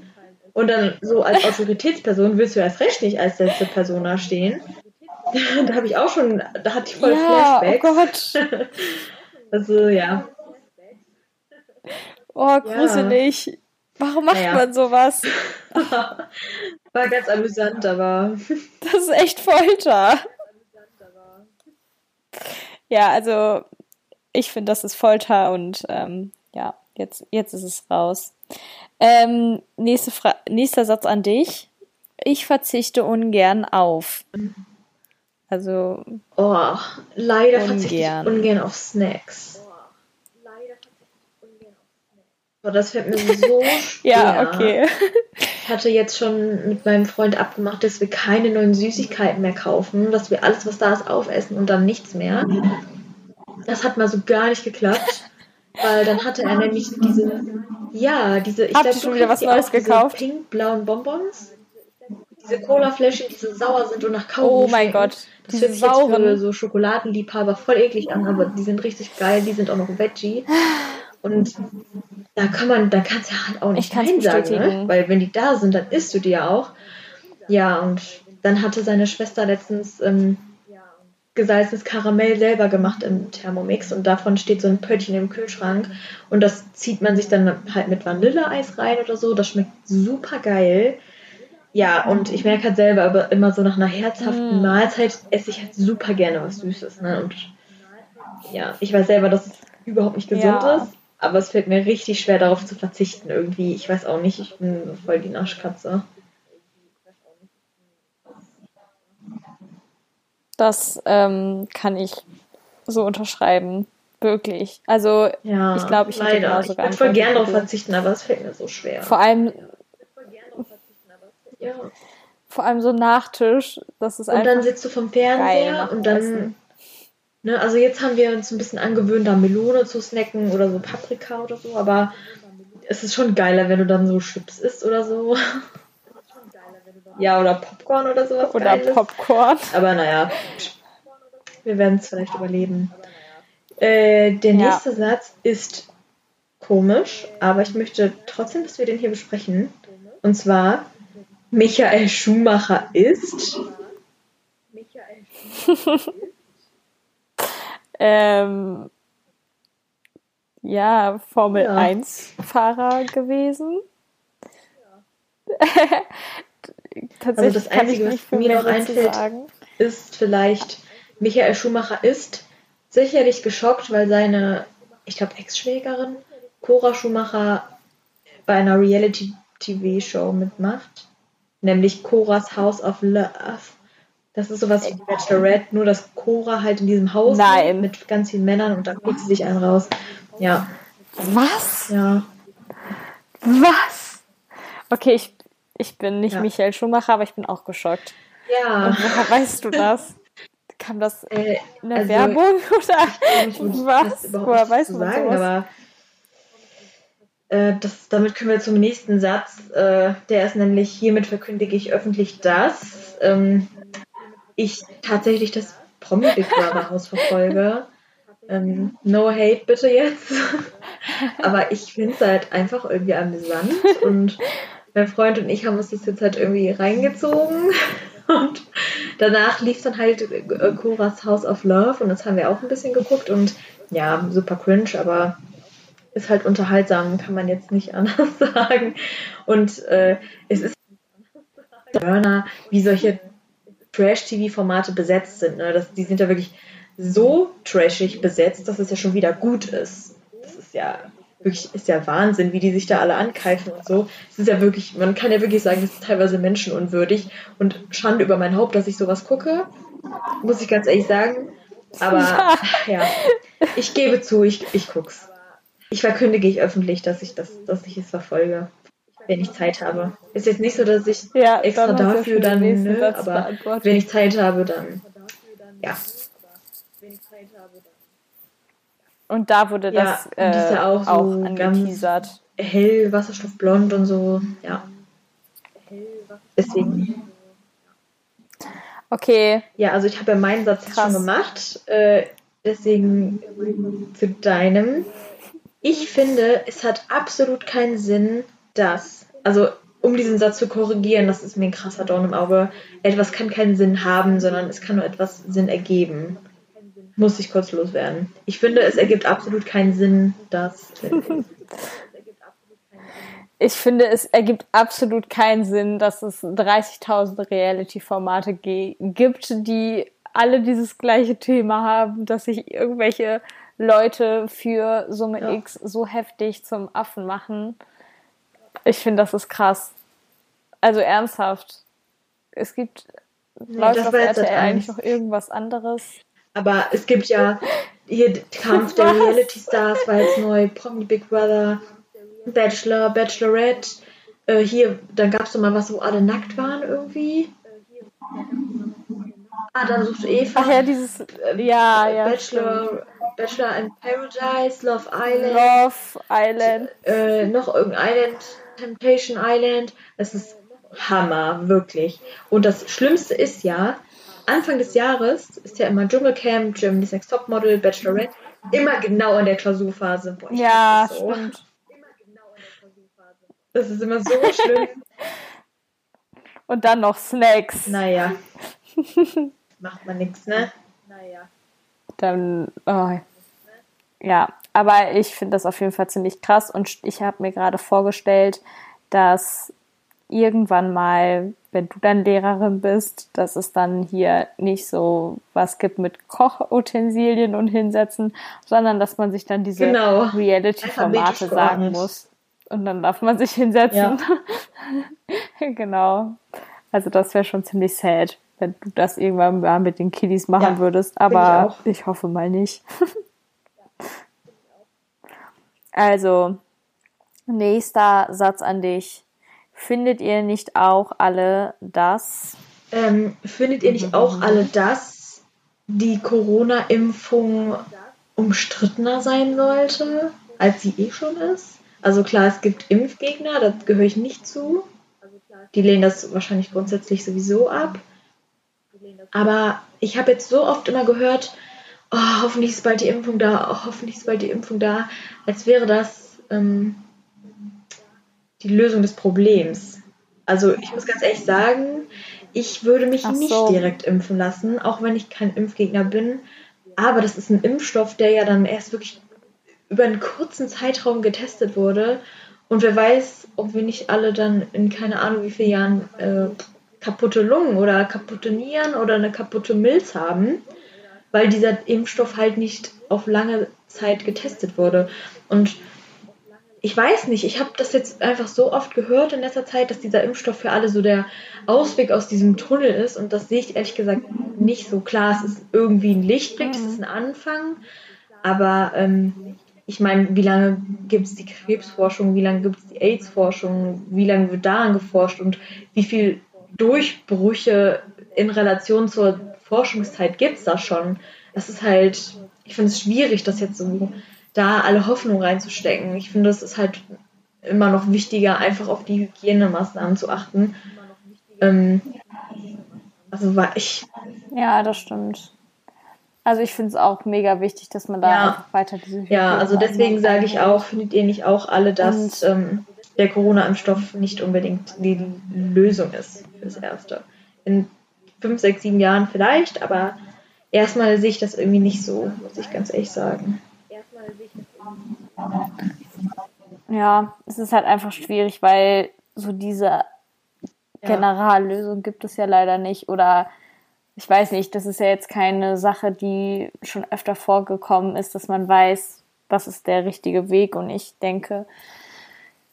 Und dann so als Autoritätsperson willst du erst recht nicht als letzte Person da stehen. da habe ich auch schon, da hatte ich voll ja, oh Flashbacks. Oh Gott. also ja. Oh, gruselig. Ja. Warum macht naja. man sowas? War ganz amüsant, aber. Das ist echt Folter. Ja, also ich finde, das ist Folter und ähm, ja, jetzt, jetzt ist es raus. Ähm, nächste Fra nächster Satz an dich. Ich verzichte ungern auf. Also. Oh, leider ungern. verzichte ich ungern auf Snacks. Oh, das fällt mir so schwer. ja, okay. Ich hatte jetzt schon mit meinem Freund abgemacht, dass wir keine neuen Süßigkeiten mehr kaufen, dass wir alles, was da ist, aufessen und dann nichts mehr. Das hat mal so gar nicht geklappt. Weil dann hatte er nämlich diese, ja, diese, ich glaube, schon wieder was Neues gekauft? pink-blauen Bonbons. Diese Cola-Fläschchen, die so sauer sind und nach Kaugummi Oh mein Gott, das diese sauren. Für so Schokoladenliebhaber voll eklig an, aber die sind richtig geil, die sind auch noch Veggie. Und da kann man, da kannst du halt auch nicht Nein sagen, ne? weil wenn die da sind, dann isst du die ja auch. Ja, und dann hatte seine Schwester letztens ähm, gesalzenes Karamell selber gemacht im Thermomix und davon steht so ein Pöttchen im Kühlschrank und das zieht man sich dann halt mit Vanilleeis rein oder so. Das schmeckt super geil. Ja, und ich merke halt selber, aber immer so nach einer herzhaften mm. Mahlzeit esse ich halt super gerne was Süßes. Ne? Und ja, ich weiß selber, dass es überhaupt nicht gesund ja. ist, aber es fällt mir richtig schwer, darauf zu verzichten irgendwie. Ich weiß auch nicht, ich bin voll die Naschkatze. Das ähm, kann ich so unterschreiben. Wirklich. Also, ja, ich glaube, ich hätte leider. genauso Ich würde voll gerne darauf verzichten, aber es fällt mir so schwer. Vor allem. Ja. Vor allem so Nachtisch, das ist und einfach. Und dann sitzt du vom Fernseher und dann. Ne, also jetzt haben wir uns ein bisschen angewöhnt, da Melone zu snacken oder so Paprika oder so, aber es ist schon geiler, wenn du dann so Chips isst oder so. Ja, oder Popcorn oder sowas. Oder Geiles. Popcorn. Aber naja, wir werden es vielleicht überleben. Äh, der nächste ja. Satz ist komisch, aber ich möchte trotzdem, dass wir den hier besprechen. Und zwar, Michael Schumacher ist. Michael Schumacher ist. ähm, ja, Formel ja. 1 Fahrer gewesen. Ja. tatsächlich also das Einzige, was mir noch einfällt, ist vielleicht, Michael Schumacher ist sicherlich geschockt, weil seine, ich glaube, Ex-Schwägerin Cora Schumacher bei einer Reality-TV-Show mitmacht. Nämlich Coras House of Love. Das ist sowas wie Bachelorette, nur dass Cora halt in diesem Haus Nein. mit ganz vielen Männern und dann kriegt sie sich einen raus. Ja. Was? Ja. Was? Okay, ich ich bin nicht ja. Michael Schumacher, aber ich bin auch geschockt. Ja. Und woher weißt du das? Kam das äh, in der also, Werbung oder ich was? Woher weißt du sagen, sowas? aber äh, das, damit können wir zum nächsten Satz. Äh, der ist nämlich, hiermit verkündige ich öffentlich, dass ähm, ich tatsächlich das Promi Big Brother Haus verfolge. Ähm, no hate bitte jetzt. aber ich finde es halt einfach irgendwie amüsant und mein Freund und ich haben uns das jetzt halt irgendwie reingezogen. Und danach lief dann halt äh, Coras House of Love und das haben wir auch ein bisschen geguckt und ja, super cringe, aber ist halt unterhaltsam, kann man jetzt nicht anders sagen. Und äh, es ist Burner, wie solche Trash-TV-Formate besetzt sind. Ne? Das, die sind ja wirklich so trashig besetzt, dass es ja schon wieder gut ist. Das ist ja wirklich, ist ja Wahnsinn, wie die sich da alle ankeifen und so. Es ist ja wirklich, man kann ja wirklich sagen, das ist teilweise menschenunwürdig und Schande über mein Haupt, dass ich sowas gucke. Muss ich ganz ehrlich sagen. Aber ja, ja ich gebe zu, ich, ich guck's. Ich verkündige ich öffentlich, dass ich das, dass ich es verfolge, wenn ich Zeit habe. Ist jetzt nicht so, dass ich ja, extra dafür dann, ne, aber wenn ich Zeit habe, dann ja. Und da wurde ja, das, äh, das ja auch, auch so angeteasert. Hell, Wasserstoffblond und so, ja. Deswegen. Okay. Ja, also ich habe ja meinen Satz Krass. schon gemacht. Äh, deswegen zu deinem. Ich finde, es hat absolut keinen Sinn, dass, also um diesen Satz zu korrigieren, das ist mir ein krasser Dorn im Auge, etwas kann keinen Sinn haben, sondern es kann nur etwas Sinn ergeben. Muss ich kurz loswerden. Ich finde, es ergibt absolut keinen Sinn, dass. ich finde, es ergibt absolut keinen Sinn, dass es 30.000 Reality-Formate gibt, die alle dieses gleiche Thema haben, dass sich irgendwelche Leute für Summe ja. X so heftig zum Affen machen. Ich finde, das ist krass. Also ernsthaft. Es gibt nee, läuft auf RTL eigentlich noch irgendwas anderes. Aber es gibt ja hier Kampf der Reality Stars war jetzt neu, Promi Big Brother, Bachelor, Bachelorette. Äh, hier, dann gab es doch mal was, wo alle nackt waren irgendwie. Ah, dann sucht Eva. Ach ja, dieses, äh, ja, ja. Bachelor, Bachelor in Paradise, Love Island. Love Island. Äh, noch irgendein Island, Temptation Island. Es ist Hammer, wirklich. Und das Schlimmste ist ja, Anfang des Jahres ist ja immer Dschungelcamp, Germany's Next Topmodel, Bachelorette, immer genau in der Klausurphase. Boah, ja, das so. stimmt. Das ist immer so schlimm. Und dann noch Snacks. Naja. Macht man nichts, ne? Naja. Dann, oh. ja, aber ich finde das auf jeden Fall ziemlich krass und ich habe mir gerade vorgestellt, dass irgendwann mal, wenn du dann Lehrerin bist, dass es dann hier nicht so was gibt mit Kochutensilien und Hinsetzen, sondern dass man sich dann diese genau. Reality-Formate sagen muss. Und dann darf man sich hinsetzen. Ja. genau. Also das wäre schon ziemlich sad, wenn du das irgendwann mal mit den Kiddies machen ja, würdest. Aber ich, ich hoffe mal nicht. also, nächster Satz an dich. Findet ihr nicht auch alle, dass. Ähm, findet ihr nicht auch alle, dass die Corona-Impfung umstrittener sein sollte, als sie eh schon ist? Also klar, es gibt Impfgegner, da gehöre ich nicht zu. Die lehnen das wahrscheinlich grundsätzlich sowieso ab. Aber ich habe jetzt so oft immer gehört, oh, hoffentlich ist bald die Impfung da, oh, hoffentlich ist bald die Impfung da, als wäre das ähm, die Lösung des Problems. Also ich muss ganz ehrlich sagen, ich würde mich so. nicht direkt impfen lassen, auch wenn ich kein Impfgegner bin. Aber das ist ein Impfstoff, der ja dann erst wirklich über einen kurzen Zeitraum getestet wurde. Und wer weiß, ob wir nicht alle dann in keine Ahnung wie vielen Jahren äh, kaputte Lungen oder kaputte Nieren oder eine kaputte Milz haben, weil dieser Impfstoff halt nicht auf lange Zeit getestet wurde. Und ich weiß nicht, ich habe das jetzt einfach so oft gehört in letzter Zeit, dass dieser Impfstoff für alle so der Ausweg aus diesem Tunnel ist und das sehe ich ehrlich gesagt nicht so klar. Es ist irgendwie ein Lichtblick, es ist ein Anfang, aber ähm, ich meine, wie lange gibt es die Krebsforschung, wie lange gibt es die AIDS-Forschung, wie lange wird daran geforscht und wie viel Durchbrüche in Relation zur Forschungszeit gibt es da schon? Das ist halt, ich finde es schwierig, das jetzt so da alle Hoffnung reinzustecken. Ich finde, es ist halt immer noch wichtiger, einfach auf die Hygienemaßnahmen zu achten. Ähm, also war ich. Ja, das stimmt. Also ich finde es auch mega wichtig, dass man da ja. einfach weiter diese Hygiene Ja, also deswegen sage ich auch, findet ihr nicht auch alle, dass ähm, der Corona-Impfstoff nicht unbedingt die Lösung ist fürs Erste. In fünf, sechs, sieben Jahren vielleicht, aber erstmal sehe ich das irgendwie nicht so, muss ich ganz ehrlich sagen. Ja, es ist halt einfach schwierig, weil so diese Generallösung gibt es ja leider nicht. Oder ich weiß nicht, das ist ja jetzt keine Sache, die schon öfter vorgekommen ist, dass man weiß, das ist der richtige Weg. Und ich denke,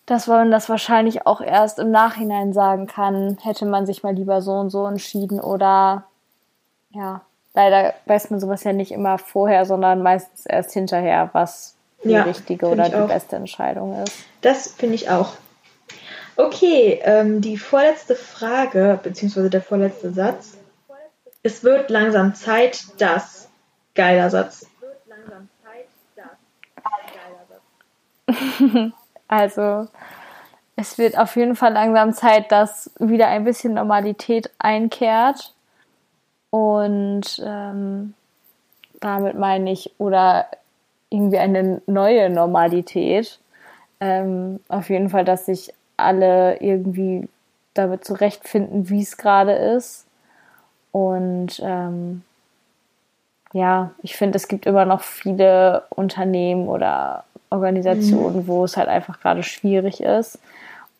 dass man das wahrscheinlich auch erst im Nachhinein sagen kann, hätte man sich mal lieber so und so entschieden oder ja, leider weiß man sowas ja nicht immer vorher, sondern meistens erst hinterher, was die ja, richtige oder die auch. beste Entscheidung ist. Das finde ich auch. Okay, ähm, die vorletzte Frage, beziehungsweise der vorletzte Satz. Es wird langsam Zeit, dass. Geiler Satz. also, es wird auf jeden Fall langsam Zeit, dass wieder ein bisschen Normalität einkehrt. Und ähm, damit meine ich, oder irgendwie eine neue Normalität. Ähm, auf jeden Fall, dass sich alle irgendwie damit zurechtfinden, wie es gerade ist. Und ähm, ja, ich finde, es gibt immer noch viele Unternehmen oder Organisationen, mhm. wo es halt einfach gerade schwierig ist.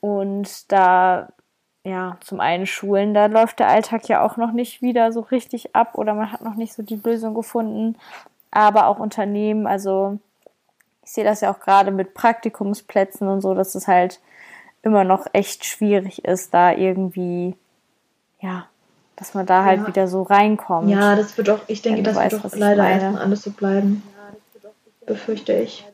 Und da, ja, zum einen Schulen, da läuft der Alltag ja auch noch nicht wieder so richtig ab oder man hat noch nicht so die Lösung gefunden. Aber auch Unternehmen, also ich sehe das ja auch gerade mit Praktikumsplätzen und so, dass es halt immer noch echt schwierig ist, da irgendwie, ja, dass man da halt ja. wieder so reinkommt. Ja, das wird auch, ich denke, das weißt, wird auch leider erstmal alles so bleiben. Befürchte ich.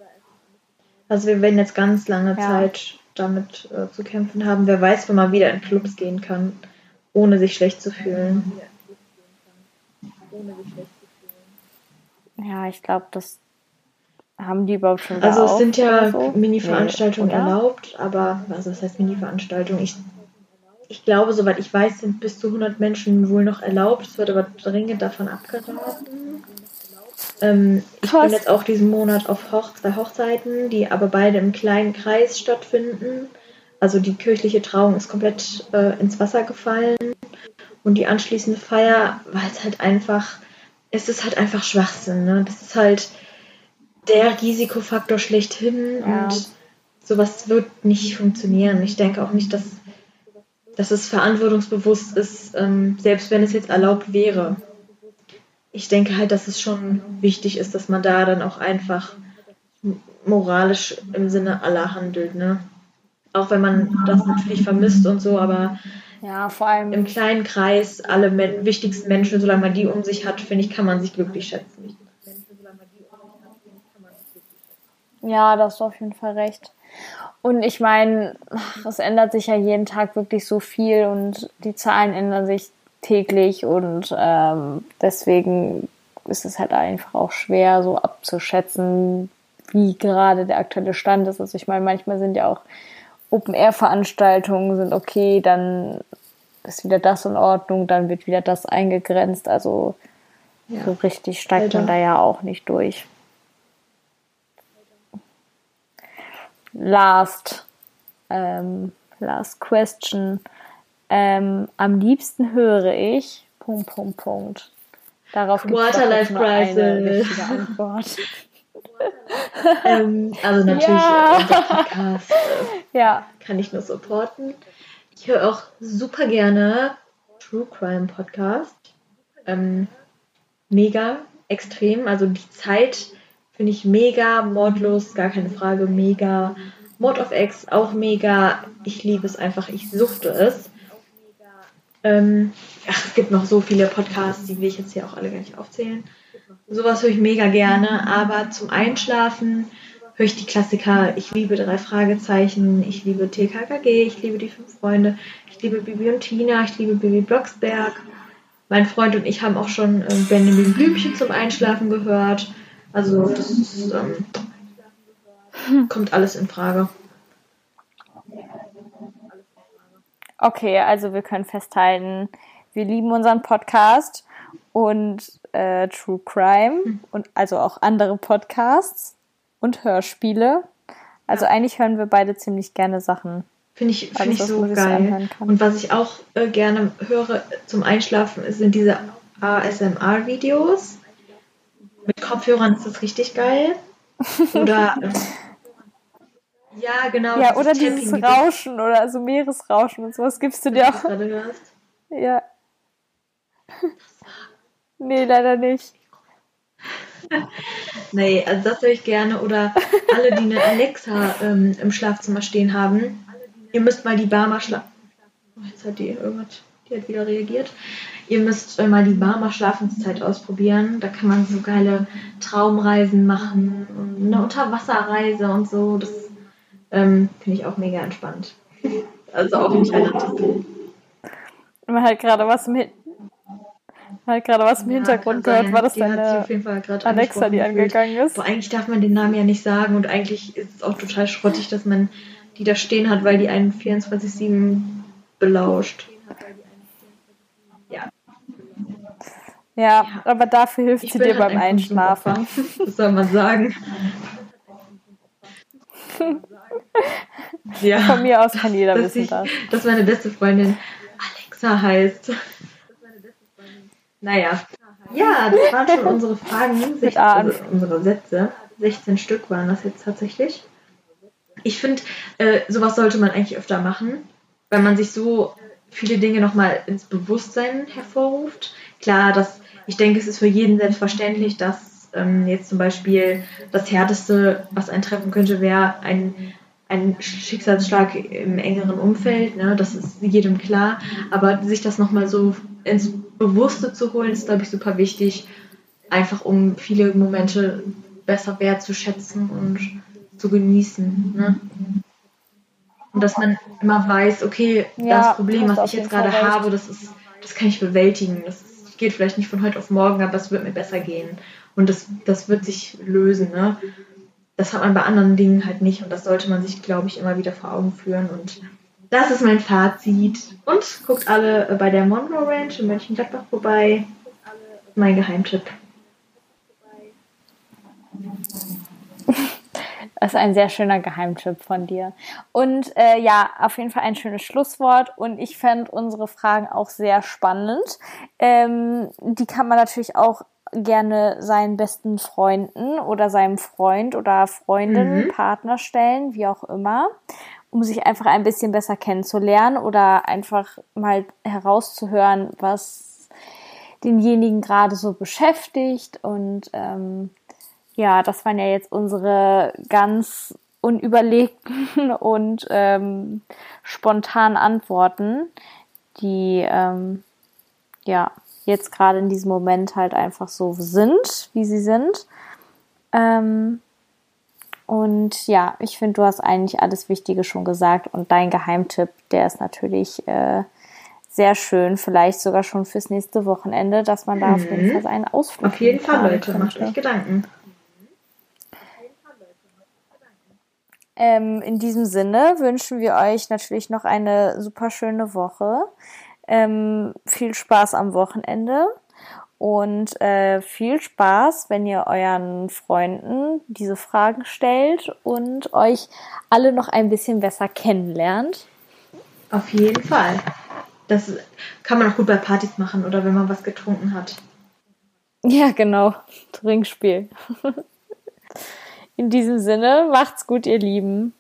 Also wir werden jetzt ganz lange ja. Zeit damit äh, zu kämpfen haben. Wer weiß, wenn man wieder in Clubs gehen kann, ohne sich schlecht zu fühlen. Ja, ich glaube, das haben die überhaupt schon Also es sind ja so? Mini-Veranstaltungen nee, erlaubt, aber, also das heißt Mini-Veranstaltungen, ich, ich glaube, soweit ich weiß, sind bis zu 100 Menschen wohl noch erlaubt. Es wird aber dringend davon abgeraten. Ähm, ich bin jetzt auch diesen Monat auf Hoch zwei Hochzeiten, die aber beide im kleinen Kreis stattfinden. Also die kirchliche Trauung ist komplett äh, ins Wasser gefallen und die anschließende Feier war es halt einfach, es ist halt einfach Schwachsinn. Ne? Das ist halt, der Risikofaktor schlechthin ja. und sowas wird nicht funktionieren. Ich denke auch nicht, dass, dass es verantwortungsbewusst ist, ähm, selbst wenn es jetzt erlaubt wäre. Ich denke halt, dass es schon wichtig ist, dass man da dann auch einfach moralisch im Sinne aller handelt, ne? Auch wenn man das natürlich vermisst und so, aber ja, vor allem im kleinen Kreis alle wichtigsten Menschen, solange man die um sich hat, finde ich, kann man sich glücklich schätzen. Ja, da hast du auf jeden Fall recht. Und ich meine, es ändert sich ja jeden Tag wirklich so viel und die Zahlen ändern sich täglich und ähm, deswegen ist es halt einfach auch schwer so abzuschätzen, wie gerade der aktuelle Stand ist. Also ich meine, manchmal sind ja auch Open-Air-Veranstaltungen sind okay, dann ist wieder das in Ordnung, dann wird wieder das eingegrenzt. Also ja. so richtig steigt Alter. man da ja auch nicht durch. last, ähm, last question. Ähm, am liebsten höre ich. Punkt, Punkt, Punkt. Darauf gibt es eine richtige Antwort. ähm, also natürlich ja. Äh, Podcast äh, ja. kann ich nur supporten. Ich höre auch super gerne True Crime Podcast. Ähm, mega, extrem. Also die Zeit Finde ich mega. Mordlos, gar keine Frage, mega. Mod of X, auch mega. Ich liebe es einfach. Ich suchte es. Ähm, ach, es gibt noch so viele Podcasts, die will ich jetzt hier auch alle gar nicht aufzählen. Sowas höre ich mega gerne. Aber zum Einschlafen höre ich die Klassiker. Ich liebe drei Fragezeichen. Ich liebe TKKG. Ich liebe die fünf Freunde. Ich liebe Bibi und Tina. Ich liebe Bibi Blocksberg. Mein Freund und ich haben auch schon äh, Benjamin Blümchen zum Einschlafen gehört. Also das ist, ähm, kommt alles in Frage. Okay, also wir können festhalten, wir lieben unseren Podcast und äh, True Crime hm. und also auch andere Podcasts und Hörspiele. Also ja. eigentlich hören wir beide ziemlich gerne Sachen. Finde ich, find ich so geil. Und was ich auch äh, gerne höre zum Einschlafen, sind diese ASMR-Videos. Mit Kopfhörern ist das richtig geil. Oder. Ähm, ja, genau. Ja, oder dieses Rauschen oder so Meeresrauschen und sowas gibst du dir auch. Ja. nee, leider nicht. nee, also das höre ich gerne. Oder alle, die eine Alexa ähm, im Schlafzimmer stehen haben, ihr müsst mal die Barmer schlafen. Oh, jetzt hat die irgendwas, die hat wieder reagiert. Ihr müsst mal die Barmer Schlafenszeit ausprobieren. Da kann man so geile Traumreisen machen und eine Unterwasserreise und so. Das ähm, finde ich auch mega entspannt. also auch nicht relativ. Man hat gerade was im, Hin man hat gerade was im Hintergrund ja, gehört. War das deine Alexa, die angegangen ist? Boah, eigentlich darf man den Namen ja nicht sagen und eigentlich ist es auch total schrottig, dass man die da stehen hat, weil die einen 24-7 belauscht. Ja, ja, aber dafür hilft ich sie dir beim Einschlafen. Was soll man sagen? ja. Von mir aus kann jeder wissen ich, das. Dass meine beste Freundin Alexa heißt. Naja. Ja, das waren schon unsere Fragen. 16, also unsere Sätze. 16 Stück waren das jetzt tatsächlich. Ich finde, äh, sowas sollte man eigentlich öfter machen, weil man sich so viele Dinge nochmal ins Bewusstsein hervorruft. Klar, das ich denke, es ist für jeden selbstverständlich, dass ähm, jetzt zum Beispiel das Härteste, was einen treffen könnte, wäre ein, ein Schicksalsschlag im engeren Umfeld. Ne? Das ist jedem klar. Aber sich das nochmal so ins Bewusste zu holen, ist, glaube ich, super wichtig. Einfach um viele Momente besser wertzuschätzen und zu genießen. Ne? Und dass man immer weiß, okay, ja, das Problem, was ich jetzt gerade habe, das ist, das kann ich bewältigen. Das geht vielleicht nicht von heute auf morgen, aber es wird mir besser gehen. Und das, das wird sich lösen. Ne? Das hat man bei anderen Dingen halt nicht und das sollte man sich, glaube ich, immer wieder vor Augen führen. Und das ist mein Fazit. Und guckt alle bei der Monroe Ranch in Mönchengladbach vorbei. Mein Geheimtipp. Das ist ein sehr schöner Geheimtipp von dir. Und äh, ja, auf jeden Fall ein schönes Schlusswort. Und ich fände unsere Fragen auch sehr spannend. Ähm, die kann man natürlich auch gerne seinen besten Freunden oder seinem Freund oder Freundin, mhm. Partner stellen, wie auch immer, um sich einfach ein bisschen besser kennenzulernen oder einfach mal herauszuhören, was denjenigen gerade so beschäftigt und ähm, ja, das waren ja jetzt unsere ganz unüberlegten und ähm, spontanen Antworten, die ähm, ja jetzt gerade in diesem Moment halt einfach so sind, wie sie sind. Ähm, und ja, ich finde, du hast eigentlich alles Wichtige schon gesagt und dein Geheimtipp, der ist natürlich äh, sehr schön, vielleicht sogar schon fürs nächste Wochenende, dass man da mhm. auf jeden mhm. Fall einen Ausflug Auf jeden Fall, Leute, macht euch Gedanken. Ähm, in diesem Sinne wünschen wir euch natürlich noch eine super schöne Woche. Ähm, viel Spaß am Wochenende und äh, viel Spaß, wenn ihr euren Freunden diese Fragen stellt und euch alle noch ein bisschen besser kennenlernt. Auf jeden Fall. Das kann man auch gut bei Partys machen oder wenn man was getrunken hat. Ja, genau. Trinkspiel. In diesem Sinne, macht's gut, ihr Lieben.